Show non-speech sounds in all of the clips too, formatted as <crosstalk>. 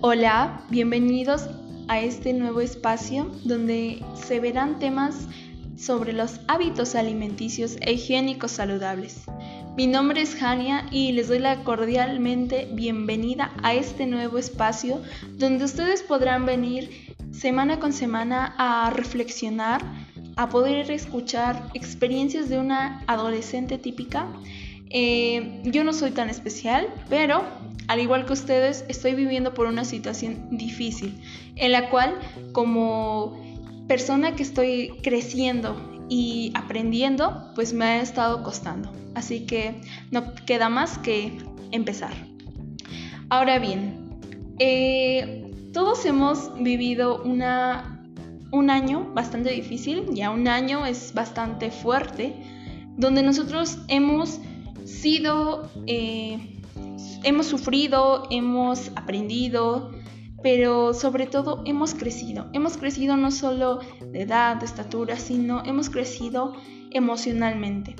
Hola, bienvenidos a este nuevo espacio donde se verán temas sobre los hábitos alimenticios e higiénicos saludables. Mi nombre es Jania y les doy la cordialmente bienvenida a este nuevo espacio donde ustedes podrán venir semana con semana a reflexionar, a poder escuchar experiencias de una adolescente típica. Eh, yo no soy tan especial, pero al igual que ustedes, estoy viviendo por una situación difícil, en la cual como persona que estoy creciendo y aprendiendo, pues me ha estado costando. Así que no queda más que empezar. Ahora bien, eh, todos hemos vivido una, un año bastante difícil, ya un año es bastante fuerte, donde nosotros hemos sido... Eh, hemos sufrido, hemos aprendido, pero sobre todo hemos crecido. Hemos crecido no solo de edad, de estatura, sino hemos crecido emocionalmente.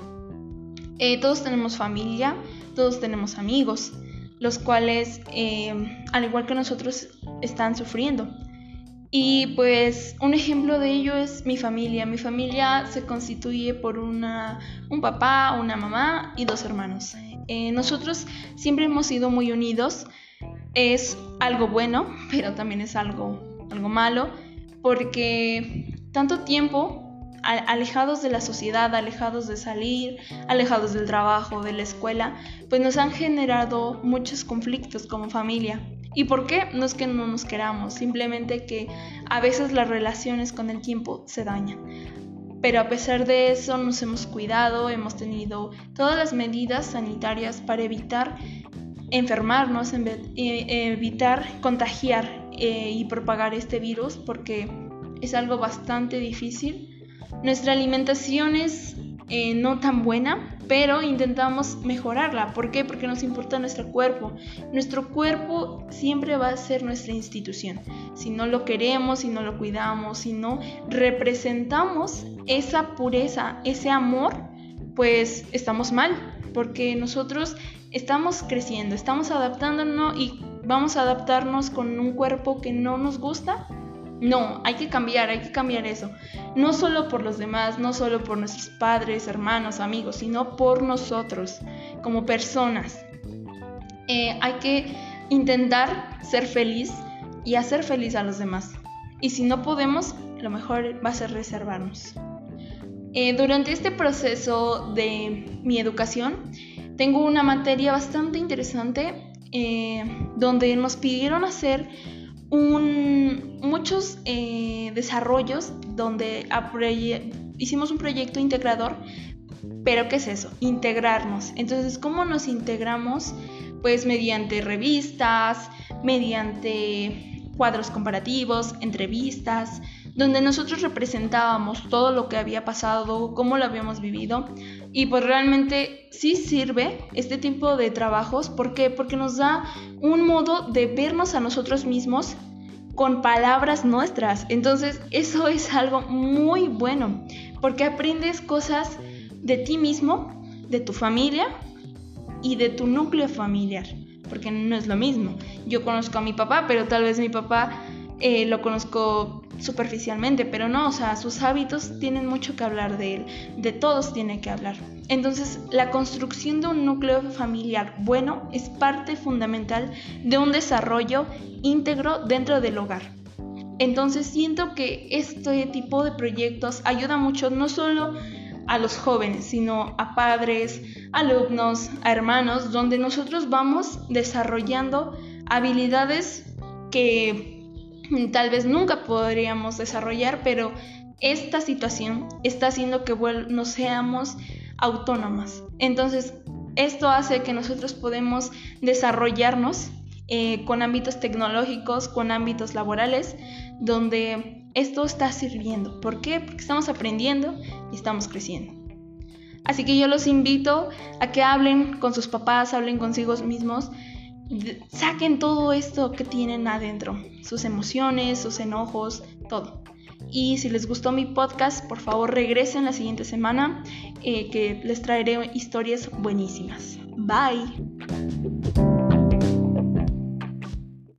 Eh, todos tenemos familia, todos tenemos amigos, los cuales, eh, al igual que nosotros, están sufriendo. Y pues un ejemplo de ello es mi familia. Mi familia se constituye por una, un papá, una mamá y dos hermanos. Eh, nosotros siempre hemos sido muy unidos. Es algo bueno, <laughs> pero también es algo, algo malo, porque tanto tiempo alejados de la sociedad, alejados de salir, alejados del trabajo, de la escuela, pues nos han generado muchos conflictos como familia. ¿Y por qué? No es que no nos queramos, simplemente que a veces las relaciones con el tiempo se dañan. Pero a pesar de eso nos hemos cuidado, hemos tenido todas las medidas sanitarias para evitar enfermarnos, e, evitar contagiar eh, y propagar este virus porque es algo bastante difícil. Nuestra alimentación es eh, no tan buena, pero intentamos mejorarla. ¿Por qué? Porque nos importa nuestro cuerpo. Nuestro cuerpo siempre va a ser nuestra institución. Si no lo queremos, si no lo cuidamos, si no representamos esa pureza, ese amor, pues estamos mal, porque nosotros estamos creciendo, estamos adaptándonos y vamos a adaptarnos con un cuerpo que no nos gusta no, hay que cambiar, hay que cambiar eso. No solo por los demás, no solo por nuestros padres, hermanos, amigos, sino por nosotros como personas. Eh, hay que intentar ser feliz y hacer feliz a los demás. Y si no podemos, lo mejor va a ser reservarnos. Eh, durante este proceso de mi educación, tengo una materia bastante interesante eh, donde nos pidieron hacer un, muchos eh, desarrollos donde hicimos un proyecto integrador, pero ¿qué es eso? Integrarnos. Entonces, ¿cómo nos integramos? Pues mediante revistas, mediante cuadros comparativos, entrevistas, donde nosotros representábamos todo lo que había pasado, cómo lo habíamos vivido. Y pues realmente sí sirve este tipo de trabajos. ¿Por qué? Porque nos da un modo de vernos a nosotros mismos con palabras nuestras. Entonces eso es algo muy bueno, porque aprendes cosas de ti mismo, de tu familia y de tu núcleo familiar, porque no es lo mismo. Yo conozco a mi papá, pero tal vez mi papá eh, lo conozco superficialmente, pero no, o sea, sus hábitos tienen mucho que hablar de él, de todos tiene que hablar. Entonces, la construcción de un núcleo familiar bueno es parte fundamental de un desarrollo íntegro dentro del hogar. Entonces, siento que este tipo de proyectos ayuda mucho no solo a los jóvenes, sino a padres, alumnos, a hermanos, donde nosotros vamos desarrollando habilidades que <clears throat> tal vez nunca podríamos desarrollar, pero esta situación está haciendo que no seamos autónomas. Entonces, esto hace que nosotros podemos desarrollarnos eh, con ámbitos tecnológicos, con ámbitos laborales, donde esto está sirviendo. ¿Por qué? Porque estamos aprendiendo y estamos creciendo. Así que yo los invito a que hablen con sus papás, hablen consigo mismos saquen todo esto que tienen adentro, sus emociones, sus enojos, todo. Y si les gustó mi podcast, por favor regresen la siguiente semana, eh, que les traeré historias buenísimas. Bye.